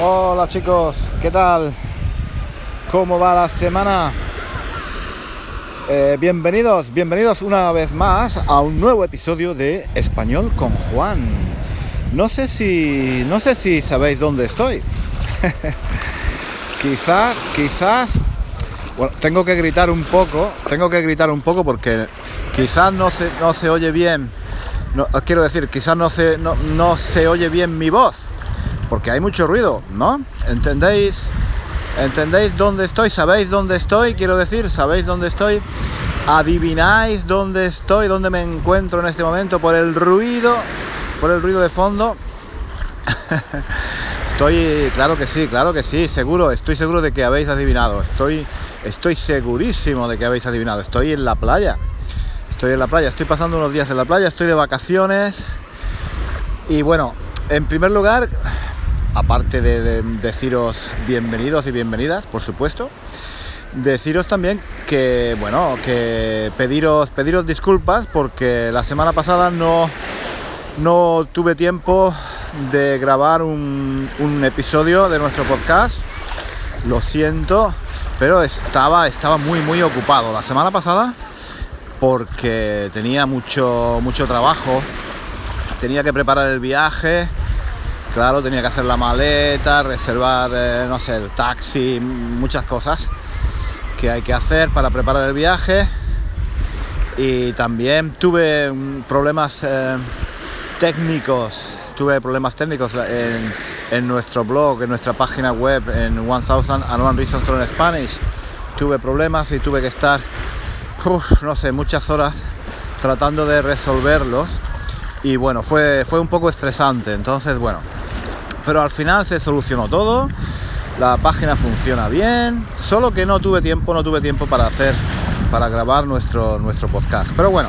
Hola chicos, ¿qué tal? ¿Cómo va la semana? Eh, bienvenidos, bienvenidos una vez más a un nuevo episodio de Español con Juan. No sé si, no sé si sabéis dónde estoy. quizás, quizás, bueno, tengo que gritar un poco, tengo que gritar un poco porque quizás no se, no se oye bien. Quiero decir, quizás no se, no se oye bien mi voz porque hay mucho ruido, ¿no? ¿Entendéis? ¿Entendéis dónde estoy? ¿Sabéis dónde estoy? Quiero decir, ¿sabéis dónde estoy? ¿Adivináis dónde estoy? ¿Dónde me encuentro en este momento? Por el ruido, por el ruido de fondo. estoy, claro que sí, claro que sí, seguro, estoy seguro de que habéis adivinado. Estoy, estoy segurísimo de que habéis adivinado. Estoy en la playa. Estoy en la playa, estoy pasando unos días en la playa, estoy de vacaciones. Y bueno, en primer lugar, aparte de, deciros bienvenidos y bienvenidas, por supuesto, deciros también que, bueno, que pediros, pediros disculpas porque la semana pasada no, no tuve tiempo de grabar un, un episodio de nuestro podcast. Lo siento, pero estaba, estaba muy, muy ocupado la semana pasada porque tenía mucho, mucho trabajo. Tenía que preparar el viaje Claro, tenía que hacer la maleta, reservar, eh, no sé, el taxi, muchas cosas que hay que hacer para preparar el viaje. Y también tuve mm, problemas eh, técnicos, tuve problemas técnicos en, nuestro blog, en nuestra página web, en 1000 and One Reasons to Spanish. Tuve problemas y tuve que estar, no sé, muchas horas tratando de resolverlos. Y bueno, fue, fue un poco estresante. Entonces, bueno, pero al final se solucionó todo, la página funciona bien, solo que no tuve tiempo, no tuve tiempo para hacer, para grabar nuestro, nuestro podcast. Pero bueno,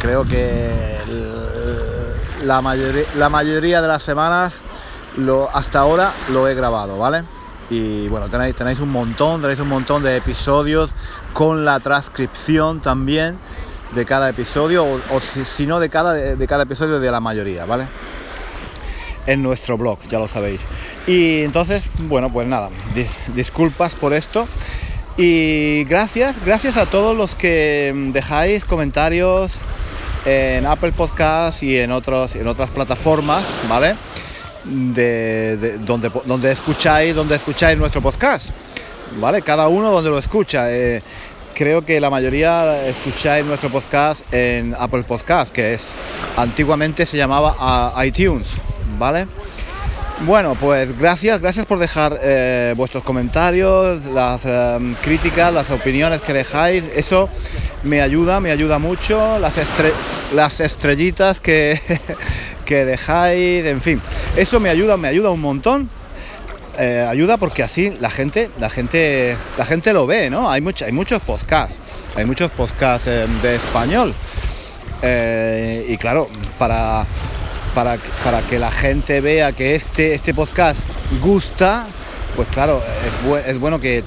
creo que la mayoría, la mayoría de las semanas lo, hasta ahora lo he grabado, ¿vale? Y bueno, tenéis, tenéis un montón, tenéis un montón de episodios con la transcripción también de cada episodio, o, si, no de cada, de cada episodio de la mayoría, ¿vale? En nuestro blog, ya lo sabéis. Y entonces, bueno, pues nada, disculpas por esto. Y gracias, gracias a todos los que dejáis comentarios en Apple Podcast y en, otros, en otras plataformas, ¿vale? De, donde, donde escucháis, donde escucháis nuestro podcast, ¿vale? Cada uno donde lo escucha. Eh, creo que la mayoría escucháis nuestro podcast en Apple Podcast, que es antiguamente se llamaba ah, iTunes, ¿vale? Bueno, pues gracias, gracias por dejar eh, vuestros comentarios, las em, críticas, las opiniones que dejáis. Eso me ayuda, me ayuda mucho. Las, las estrellitas que, que dejáis, en fin, eso me ayuda, me ayuda un montón. Eh, ayuda porque así la gente, la gente, la gente lo ve, ¿no? Hay, mucho, hay muchos podcasts, hay muchos podcasts em, de español. Eh, y claro, para para, para que la gente vea que este, este podcast gusta, pues claro, es, es bueno que,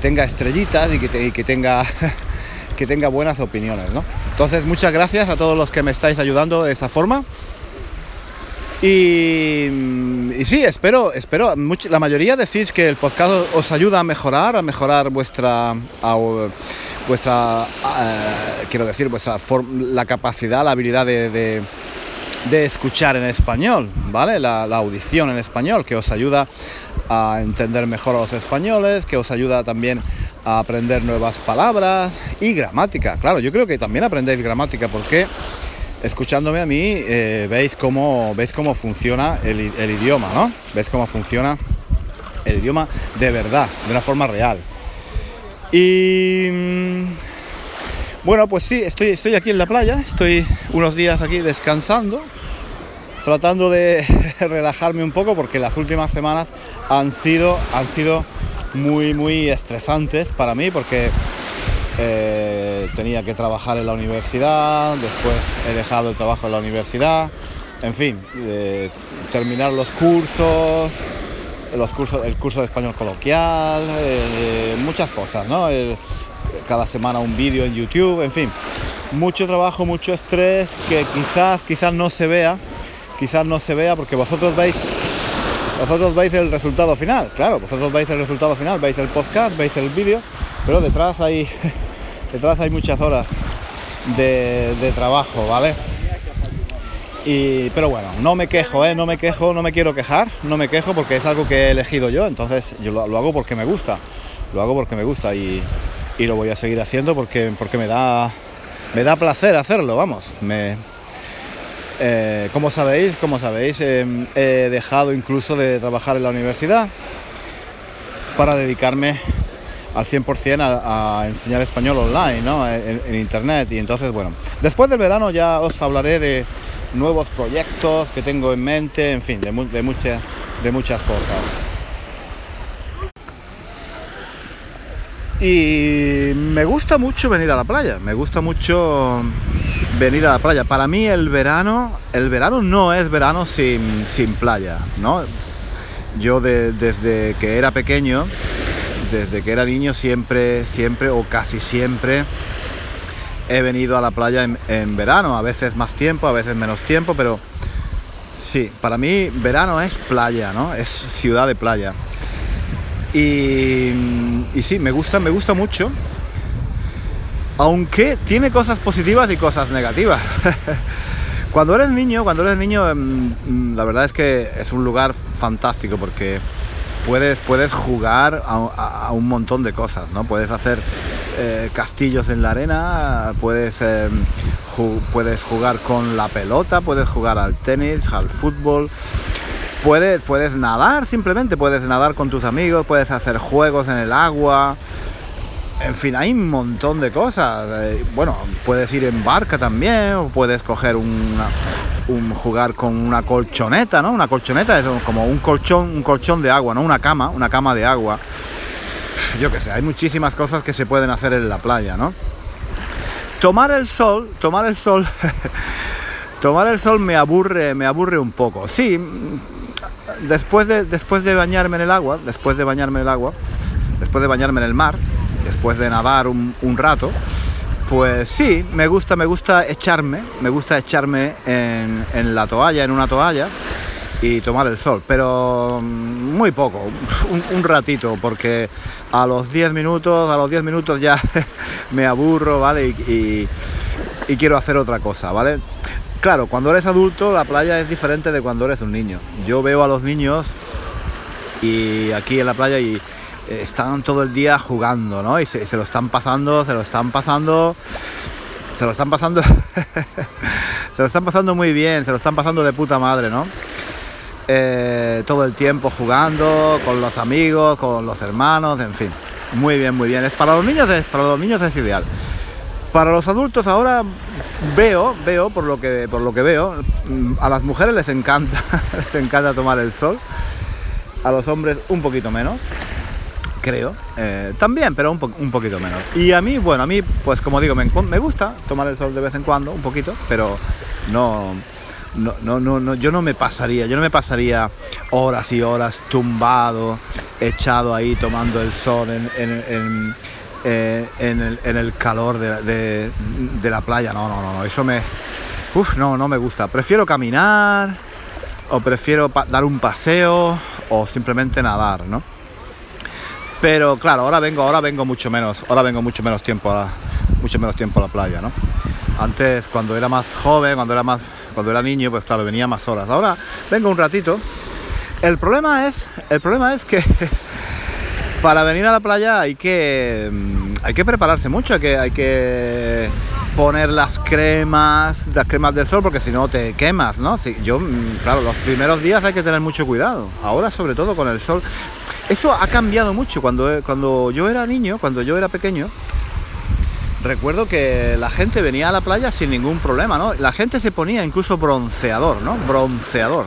tenga estrellitas y que, que, tenga, que tenga buenas opiniones, ¿no? Entonces, muchas gracias a todos los que me estáis ayudando de esa forma. Y, y, sí, espero, espero, la mayoría decís que el podcast os ayuda a mejorar, a mejorar vuestra, vuestra, eh, quiero decir, vuestra la capacidad, la habilidad de escuchar en español, ¿vale? La, audición en español, que os ayuda a entender mejor a los españoles, que os ayuda también a aprender nuevas palabras y gramática. Claro, yo creo que también aprendéis gramática porque escuchándome a mí eh, veis, cómo, veis cómo funciona el, idioma, ¿no? Veis cómo funciona el idioma de verdad, de una forma real. Y mm, bueno, pues sí, estoy, estoy aquí en la playa, estoy unos días aquí descansando, tratando de relajarme un poco porque las últimas semanas han sido, han sido muy, muy estresantes para mí porque eh, tenía que trabajar en la universidad, después he dejado el trabajo en la universidad, en fin, eh, terminar los cursos, los cursos, el curso de español coloquial, eh, muchas cosas, ¿no? Cada semana un vídeo en YouTube, en fin, mucho trabajo, mucho estrés que quizás, quizás no se vea, quizás no se vea porque vosotros veis, vosotros veis el resultado final, claro, vosotros veis el resultado final, veis el podcast, veis el vídeo, pero detrás hay, detrás hay muchas horas de, de trabajo, ¿vale? Y, pero bueno, no me quejo, ¿eh? no me quejo, no me quiero quejar, no me quejo porque es algo que he elegido yo, entonces yo lo, lo hago porque me gusta, lo hago porque me gusta y, y, lo voy a seguir haciendo porque, porque me, da, me da placer hacerlo, vamos. Eh, como sabéis, como sabéis eh, he dejado incluso de trabajar en la universidad para dedicarme al 100% a, a, enseñar español online, ¿no? en, internet y entonces, bueno, después del verano ya os hablaré de nuevos proyectos que tengo en mente, en fin, de, muchas, de muchas cosas. Y me gusta mucho venir a la playa, me gusta mucho venir a la playa. Para mí el verano, el verano no es verano sin, sin playa, ¿no? Yo de, desde que era pequeño, desde que era niño siempre, siempre o casi siempre he venido a la playa en, en, verano, a veces más tiempo, a veces menos tiempo, pero sí, para mí verano es playa, ¿no? Es ciudad de playa. Y, y sí, me gusta, me gusta mucho, aunque tiene cosas positivas y cosas negativas. cuando eres niño, cuando eres niño, la verdad es que es un lugar fantástico porque puedes, jugar a, un montón de cosas, ¿no? Puedes hacer eh, castillos en la arena, puedes, ju puedes jugar con la pelota, puedes jugar al tenis, al fútbol, puedes, puedes nadar simplemente, puedes nadar con tus amigos, puedes hacer juegos en el agua. En fin, hay un montón de cosas. Eh, bueno, puedes ir en barca también, o puedes coger un jugar con una colchoneta, ¿no? Una colchoneta es como un colchón, un colchón de agua, ¿no? Una cama, una cama de agua yo qué sé, hay muchísimas cosas que se pueden hacer en la playa, ¿no? Tomar el sol, tomar el sol, tomar el sol me aburre, me aburre un poco. Sí, después de, después de bañarme en el agua, después de bañarme en el agua, después de bañarme en el mar, después de nadar un, rato, pues sí, me gusta, me gusta echarme, me gusta echarme en, en la toalla, en una toalla y tomar el sol, pero muy poco, un, ratito, porque a los 10 minutos, a los 10 minutos ya me aburro, ¿vale? Y, y, quiero hacer otra cosa, ¿vale? Claro, cuando eres adulto la playa es diferente de cuando eres un niño. Yo veo a los niños y aquí en la playa y están todo el día jugando, ¿no? Y se, se lo están pasando, se lo están pasando, se lo están pasando, se lo están pasando muy bien, se lo están pasando de puta madre, ¿no? eh, todo el tiempo jugando con los amigos, con los hermanos, en fin. Muy bien, muy bien. Es para los niños es, para los niños es ideal. Para los adultos ahora veo, veo por lo que por lo que veo, a las mujeres les encanta, les encanta tomar el sol. A los hombres un poquito menos, creo. Eh, también, pero un, po un, poquito menos. Y a mí, bueno, a mí, pues como digo, me, me gusta tomar el sol de vez en cuando, un poquito, pero no, no, no, no, no, yo no me pasaría, yo no me pasaría horas y horas tumbado, echado ahí tomando el sol en, en, en, eh, en el, calor de, la playa. No, no, no, eso me. Uf, no, no me gusta. Prefiero caminar, o prefiero dar un paseo, o simplemente nadar, ¿no? Pero claro, ahora vengo, ahora vengo mucho menos, ahora vengo mucho menos tiempo a, mucho menos tiempo a la playa, ¿no? Antes, cuando era más joven, cuando era más cuando era niño, pues claro, venía más horas. Ahora vengo un ratito. El problema es, el problema es que para venir a la playa hay que mm, hay que prepararse mucho, hay que poner las cremas, las cremas del sol, porque si no te quemas, ¿no? Si, yo, mm, claro, los primeros días hay que tener mucho cuidado. Ahora, sobre todo con el sol. Eso ha cambiado mucho. Cuando, cuando yo era niño, cuando yo era pequeño, recuerdo que la gente venía a la playa sin ningún problema, ¿no? La gente se ponía incluso bronceador, ¿no? Bronceador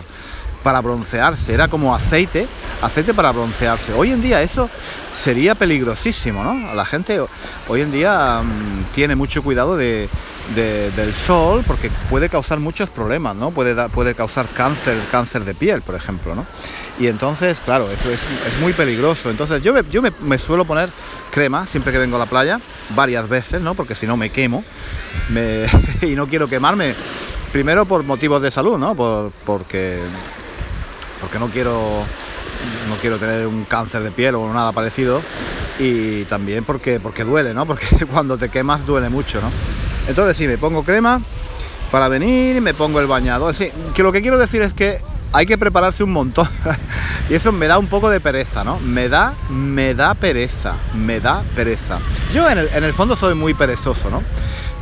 para broncearse, era como aceite, aceite para broncearse. Hoy en día eso sería peligrosísimo, ¿no? La gente hoy en día mmm, tiene mucho cuidado de, de, del sol porque puede causar muchos problemas, ¿no? Puede, causar cáncer, cáncer de piel, por ejemplo, ¿no? Y entonces, claro, eso es, muy peligroso. Entonces yo, me, yo me, suelo poner crema siempre que vengo a la playa, varias veces, ¿no? Porque si no me quemo y no quiero quemarme. Primero por motivos de salud, ¿no? Por, porque porque no quiero no quiero tener un cáncer de piel o nada parecido y también porque porque duele, ¿no? Porque cuando te quemas duele mucho, ¿no? Entonces sí, me pongo crema para venir, me pongo el bañador, sí, que lo que quiero decir es que hay que prepararse un montón. y eso me da un poco de pereza, ¿no? Me da, me da pereza, me da pereza. Yo en el, en el fondo soy muy perezoso, ¿no?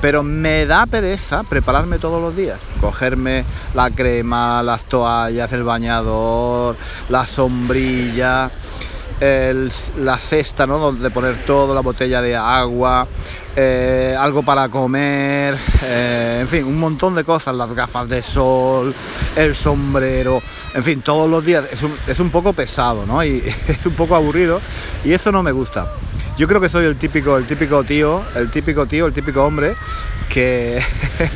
Pero me da pereza prepararme todos los días. Cogerme la crema, las toallas, el bañador, la sombrilla, la cesta, ¿no? Donde poner todo, la botella de agua, eh, algo para comer, eh, en fin, un montón de cosas, las gafas de sol, el sombrero, en fin, todos los días es un, es un poco pesado, ¿no? Y es un poco aburrido y eso no me gusta. Yo creo que soy el típico, el típico tío, el típico tío, el típico hombre que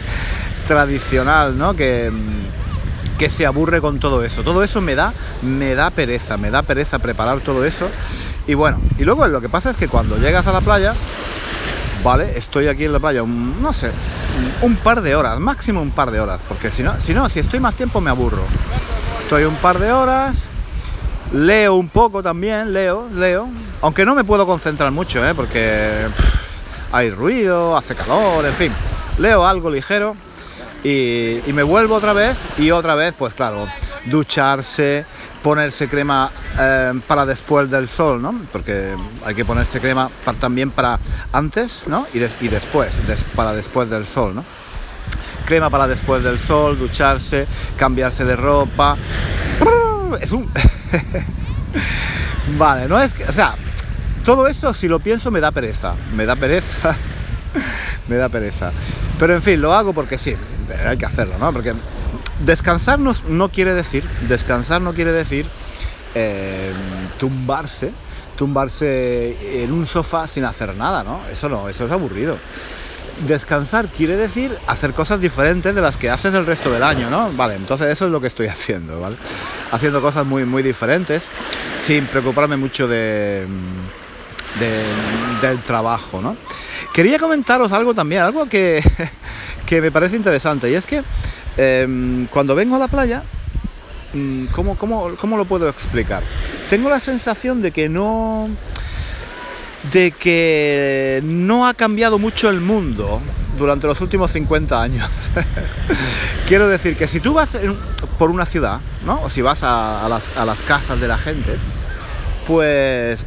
tradicional, ¿no? Que, que se aburre con todo eso. Todo eso me da, me da pereza, me da pereza preparar todo eso. Y bueno, y luego lo que pasa es que cuando llegas a la playa, vale, estoy aquí en la playa, no sé, un, par de horas, máximo un par de horas, porque si no, si no, si estoy más tiempo me aburro. Estoy un par de horas, leo un poco también, leo, leo, aunque no me puedo concentrar mucho, ¿eh? porque hay ruido, hace calor, en fin, leo algo ligero y, me vuelvo otra vez y otra vez, pues claro, ducharse, ponerse crema eh, para después del sol, ¿no? Porque hay que ponerse crema también para antes, ¿no? Y, y después, para después del sol, ¿no? Crema para después del sol, ducharse, cambiarse de ropa. Es un... vale, no es que... O sea, todo eso si lo pienso me da pereza. Me da pereza. me da pereza. Pero en fin, lo hago porque sí, hay que hacerlo, ¿no? Porque descansar no, quiere decir, descansar no quiere decir eh, tumbarse, tumbarse en un sofá sin hacer nada, ¿no? Eso no, eso es aburrido. Descansar quiere decir hacer cosas diferentes de las que haces el resto del año, ¿no? Vale, entonces eso es lo que estoy haciendo, ¿vale? Haciendo cosas muy, muy diferentes, sin preocuparme mucho de, del trabajo, ¿no? Quería comentaros algo también, algo que, me parece interesante, y es que em, cuando vengo a la playa, mm, ¿cómo, cómo, lo puedo explicar? Tengo la sensación de que no de que no ha cambiado mucho el mundo durante los últimos 50 años. Quiero decir que si tú vas por una ciudad, ¿no? O si vas a, las, a las casas de la gente, pues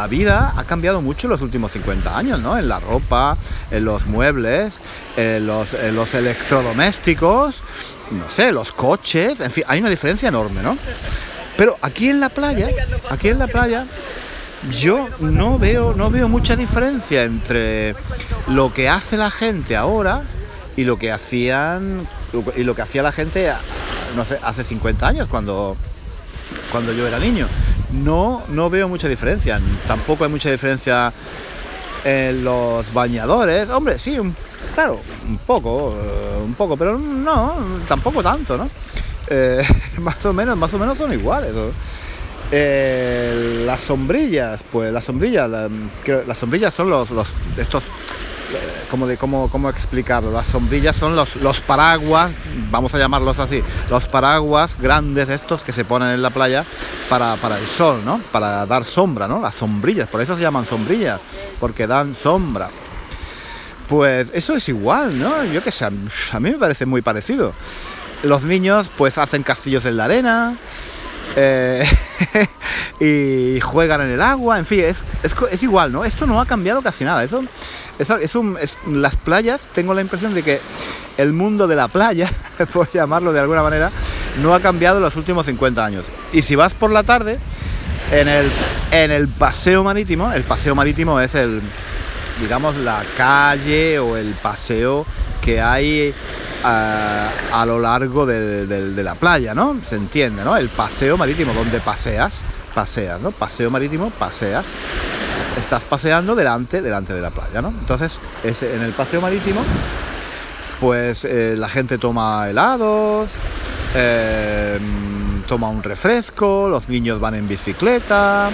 la vida ha cambiado mucho en los últimos 50 años, ¿no? En la ropa, en los muebles, en los, electrodomésticos, no sé, los coches, en fin, hay una diferencia enorme, ¿no? Pero aquí en la playa, aquí en la playa, yo no veo, no veo mucha diferencia entre lo que hace la gente ahora y lo que hacían y lo que hacía la gente hace 50 años cuando cuando yo era niño no, no veo mucha diferencia. Tampoco hay mucha diferencia en los bañadores. Hombre, sí, claro, un poco, eh, un poco, pero no, tampoco tanto, ¿no? Eh, más o menos, más o menos son iguales. Eh, las sombrillas, pues las sombrillas, las sombrillas son los, los estos como de cómo, cómo explicarlo. Las sombrillas son los, paraguas, vamos a llamarlos así, los paraguas grandes estos que se ponen en la playa para, el sol, ¿no? Para dar sombra, ¿no? Las sombrillas, por eso se llaman sombrillas, porque dan sombra. Pues eso es igual, ¿no? Yo que sé, a mí me parece muy parecido. Los niños pues hacen castillos en la arena, eh, y juegan en el agua, en fin, es, es, es, igual, ¿no? Esto no ha cambiado casi nada. Eso las playas, tengo la impresión de que el mundo de la playa, por llamarlo de alguna manera, no ha cambiado en los últimos 50 años. Y si vas por la tarde, en el, paseo marítimo, el paseo marítimo es el, digamos, la calle o el paseo que hay a, a lo largo de, la playa, ¿no? Se entiende, ¿no? El paseo marítimo, donde paseas, paseas, ¿no? Paseo marítimo, paseas estás paseando delante, delante de la playa, ¿no? Entonces, en el paseo marítimo, pues eh, la gente toma helados, em, toma un refresco, los niños van en bicicleta.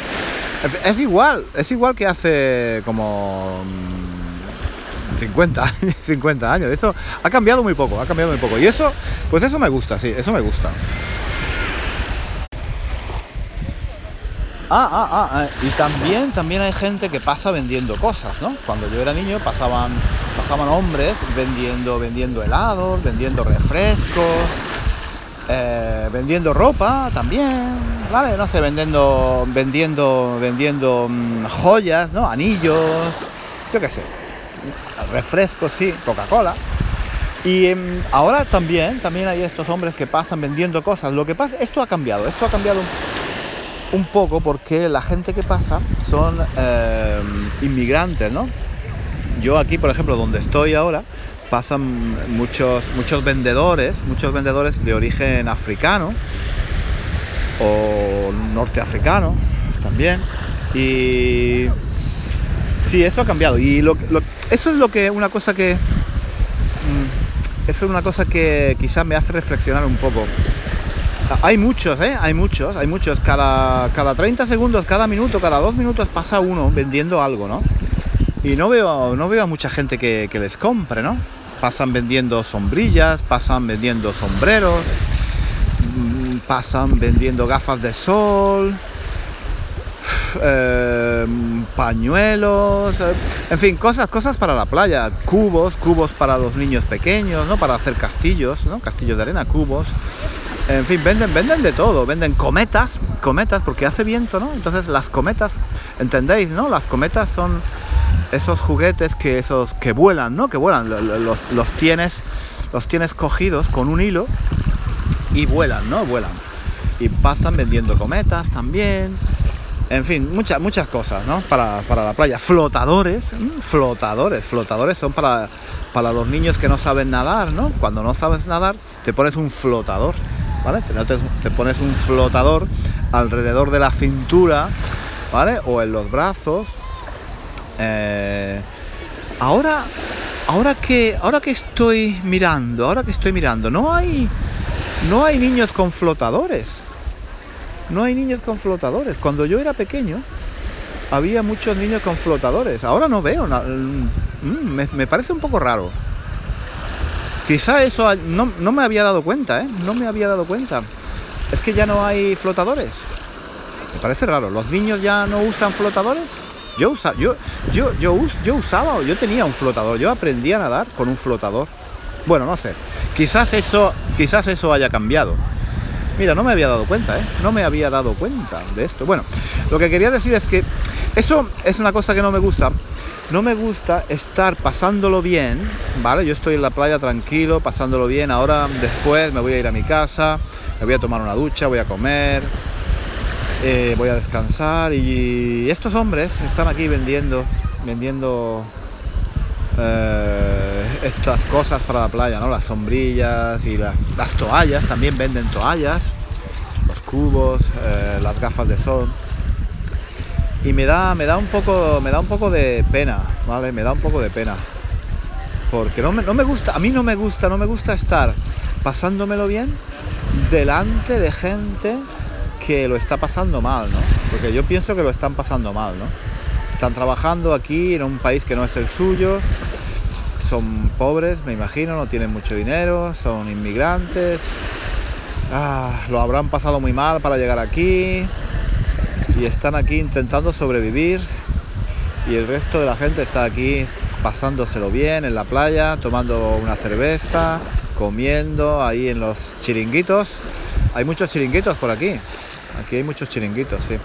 Es igual, es igual que hace como 50 mm, años, 50 años. Eso ha cambiado muy poco, ha cambiado muy poco. Y eso, pues eso me gusta, sí, eso me gusta. Ah, ah, ah, eh, y también, también hay gente que pasa vendiendo cosas, ¿no? Cuando yo era niño pasaban, pasaban hombres vendiendo, vendiendo helados, vendiendo refrescos, eh, vendiendo ropa también, ¿vale? No sé, vendiendo, vendiendo, vendiendo mm, joyas, ¿no? Anillos, yo qué sé, refrescos, sí, Coca-Cola. Y em, ahora también, también hay estos hombres que pasan vendiendo cosas. Lo que pasa, esto ha cambiado, esto ha cambiado un poco porque la gente que pasa son eh, inmigrantes, ¿no? Yo aquí, por ejemplo, donde estoy ahora, pasan muchos, muchos vendedores, muchos vendedores de origen africano o norteafricano también. Y sí, eso ha cambiado. Y lo, eso es lo que, una cosa que, mm, eso es una cosa que quizás me hace reflexionar un poco. Hay muchos, ¿eh? Hay muchos, hay muchos. Cada, cada 30 segundos, cada minuto, cada dos minutos pasa uno vendiendo algo, ¿no? Y no veo, no veo a mucha gente que, les compre, ¿no? Pasan vendiendo sombrillas, pasan vendiendo sombreros, mm, pasan vendiendo gafas de sol, eh, pañuelos, eh, en fin, cosas, cosas para la playa, cubos, cubos para los niños pequeños, ¿no? Para hacer castillos, ¿no? Castillos de arena, cubos. En fin, venden, venden de todo, venden cometas, cometas, porque hace viento, ¿no? Entonces las cometas, ¿entendéis, no? Las cometas son esos juguetes que esos que vuelan, ¿no? Que vuelan, los, los tienes, los tienes cogidos con un hilo y vuelan, ¿no? Vuelan. Y pasan vendiendo cometas también. En fin, muchas, muchas cosas, ¿no? Para, para la playa. Flotadores, flotadores, flotadores son para, para los niños que no saben nadar, ¿no? Cuando no sabes nadar, te pones un flotador ¿vale? Te, pones un flotador alrededor de la cintura, ¿vale? O en los brazos. Eh, ahora, ahora que, ahora que estoy mirando, ahora que estoy mirando, no hay, no hay niños con flotadores. No hay niños con flotadores. Cuando yo era pequeño, había muchos niños con flotadores. Ahora no veo. Mm, me, me parece un poco raro. Quizá eso no, no, me había dado cuenta, ¿eh? No me había dado cuenta. Es que ya no hay flotadores. Me parece raro. ¿Los niños ya no usan flotadores? Yo, usa, yo, yo, yo, yo usaba, yo tenía un flotador. Yo aprendí a nadar con un flotador. Bueno, no sé. Quizás eso, quizás eso haya cambiado. Mira, no me había dado cuenta, ¿eh? No me había dado cuenta de esto. Bueno, lo que quería decir es que eso es una cosa que no me gusta no me gusta estar pasándolo bien, ¿vale? Yo estoy en la playa tranquilo, pasándolo bien. Ahora, después, me voy a ir a mi casa, me voy a tomar una ducha, voy a comer, eh, voy a descansar. Y estos hombres están aquí vendiendo, vendiendo eh, estas cosas para la playa, ¿no? Las sombrillas y las toallas, también venden toallas, los cubos, eh, las gafas de sol y me da, me da un poco, me da un poco de pena, ¿vale? Me da un poco de pena. Porque no me, no me gusta, a mí no me gusta, no me gusta estar pasándomelo bien delante de gente que lo está pasando mal, ¿no? Porque yo pienso que lo están pasando mal, ¿no? Están trabajando aquí en un país que no es el suyo, son pobres, me imagino, no tienen mucho dinero, son inmigrantes, ah, lo habrán pasado muy mal para llegar aquí, y están aquí intentando sobrevivir y el resto de la gente está aquí pasándoselo bien en la playa, tomando una cerveza, comiendo ahí en los chiringuitos. Hay muchos chiringuitos por aquí. Aquí hay muchos chiringuitos, sí.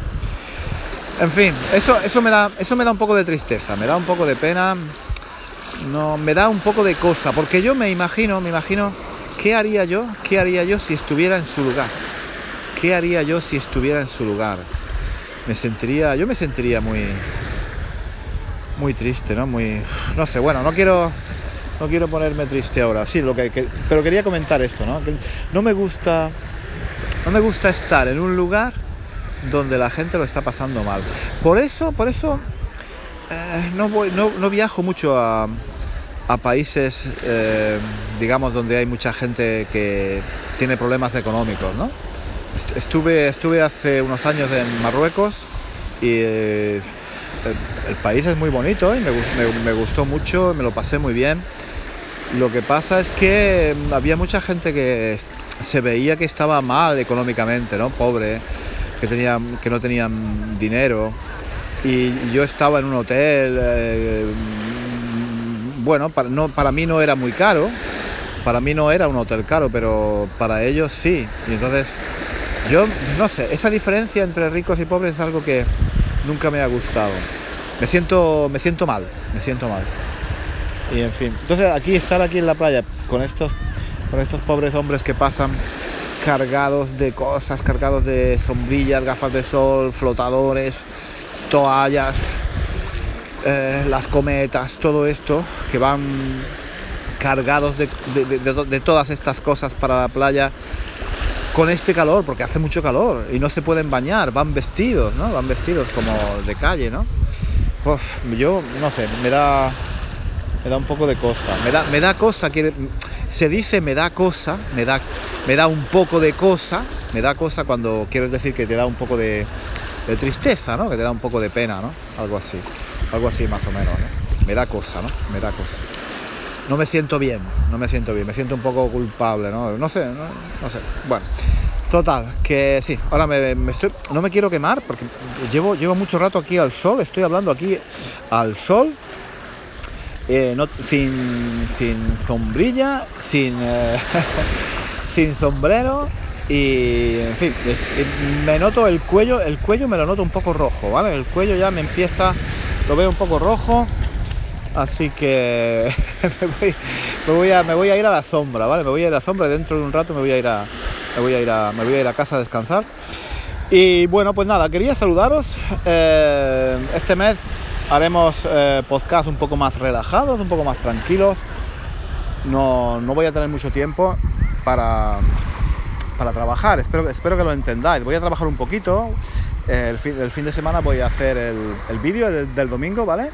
En fin, eso, eso, me da, eso me da un poco de tristeza, me da un poco de pena, no, me da un poco de cosa, porque yo me imagino, me imagino, ¿qué haría yo? ¿Qué haría yo si estuviera en su lugar? ¿Qué haría yo si estuviera en su lugar? Me sentiría, yo me sentiría muy, muy triste, ¿no? Muy, no sé, bueno, no quiero, no quiero ponerme triste ahora, sí, lo que, pero quería comentar esto, ¿no? no me gusta, no me gusta estar en un lugar donde la gente lo está pasando mal. Por eso, por eso eh, no, voy, no, no, viajo mucho a, a países, eh, digamos, donde hay mucha gente que tiene problemas económicos, ¿no? Estuve, estuve hace unos años en Marruecos y eh, el, país es muy bonito y me, gustó mucho, me lo pasé muy bien. Lo que pasa es que mm, había mucha gente que se veía que estaba mal económicamente, ¿no? Pobre. que, tenían, que no tenían dinero y yo estaba en un hotel, eh, bueno, para, no, para mí no era muy caro, para mí no era un hotel caro, pero para ellos sí. Y entonces, yo no sé, esa diferencia entre ricos y pobres es algo que nunca me ha gustado. Me siento, me siento mal, me siento mal. Y en fin, entonces aquí estar aquí en la playa con estos, con estos pobres hombres que pasan cargados de cosas, cargados de sombrillas, gafas de sol, flotadores, toallas, eh, las cometas, todo esto que van cargados de, de, todas estas cosas para la playa con este calor, porque hace mucho calor y no se pueden bañar, van vestidos, ¿no? Van vestidos como de calle, ¿no? yo no sé, me da me da un poco de cosa, me da me da cosa que se dice me da cosa, me da me da un poco de cosa, me da cosa cuando quieres decir que te da un poco de, de tristeza, ¿no? Que te da un poco de pena, ¿no? Algo así, algo así más o menos, ¿no? Me da cosa, ¿no? Me da cosa. No me siento bien, no me siento bien, me siento un poco culpable, ¿no? No sé, no, sé. Bueno, total, que sí, ahora me, estoy, no me quiero quemar porque llevo, llevo mucho rato aquí al sol, estoy hablando aquí al sol, eh, sin, sin sombrilla, sin, eh, sin sombrero y en fin, me noto el cuello, el cuello me lo noto un poco rojo, ¿vale? El cuello ya me empieza, lo veo un poco rojo, así que me, voy, a, ir a la sombra, ¿vale? Me voy a ir a la sombra, dentro de un rato me voy a ir a, casa a descansar. Y bueno, pues nada, quería saludaros. Eh, este mes haremos eh, podcast un poco más relajados, un poco más tranquilos. No, voy a tener mucho tiempo para, trabajar. Espero, que lo entendáis. Voy a trabajar un poquito. El fin, de semana voy a hacer el vídeo del, domingo, ¿vale?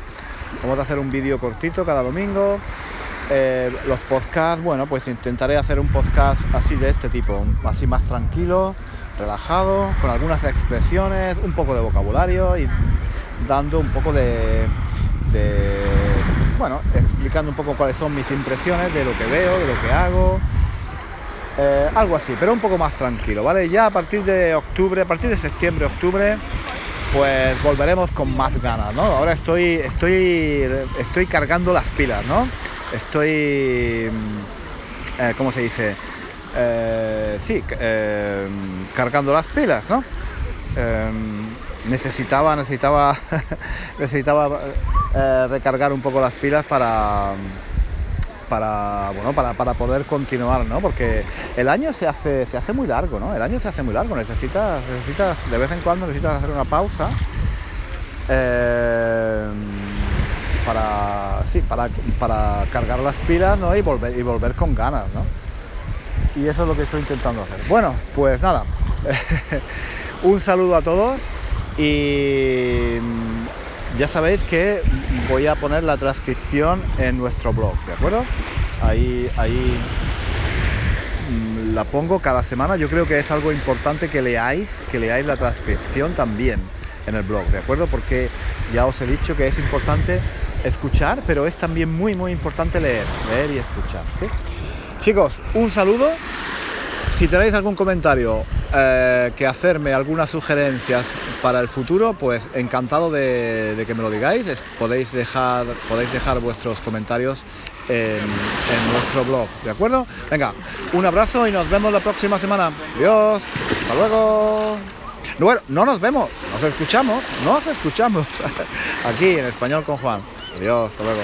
Vamos a hacer un vídeo cortito cada domingo. Eh, los podcasts, bueno, pues intentaré hacer un podcast así de este tipo, así más tranquilo, relajado, con algunas expresiones, un poco de vocabulario y dando un poco de, de bueno, explicando un poco cuáles son mis impresiones de lo que veo, de lo que hago, eh, algo así, pero un poco más tranquilo, ¿vale? Ya a partir de octubre, a partir de septiembre, octubre, pues volveremos con más ganas, ¿no? Ahora estoy, estoy, estoy cargando las pilas, ¿no? Estoy, mm, eh, ¿cómo se dice? Eh, sí, cargando las pilas, ¿no? necesitaba, necesitaba, necesitaba recargar un poco las pilas para para, bueno, para, para, poder continuar, ¿no? Porque el año se hace, se hace muy largo, ¿no? El año se hace muy largo, necesitas, necesitas de vez en cuando necesitas hacer una pausa eh, para, sí, para, para cargar las pilas, ¿no? Y volver, y volver con ganas, ¿no? Y eso es lo que estoy intentando hacer. Bueno, pues nada, un saludo a todos y ya sabéis que voy a poner la transcripción en nuestro blog, ¿de acuerdo? Ahí, ahí mm, la pongo cada semana. Yo creo que es algo importante que leáis, que leáis la transcripción también en el blog, ¿de acuerdo? Porque ya os he dicho que es importante escuchar, pero es también muy, muy importante leer, leer y escuchar, ¿sí? Chicos, un saludo. Si tenéis algún comentario eh, que hacerme algunas sugerencias para el futuro, pues encantado de, que me lo digáis. podéis, dejar, vuestros comentarios en, nuestro blog, ¿de acuerdo? Venga, un abrazo y nos vemos la próxima semana. Adiós, hasta luego. Bueno, no nos vemos, nos escuchamos, nos escuchamos aquí en español con Juan. Adiós, hasta luego.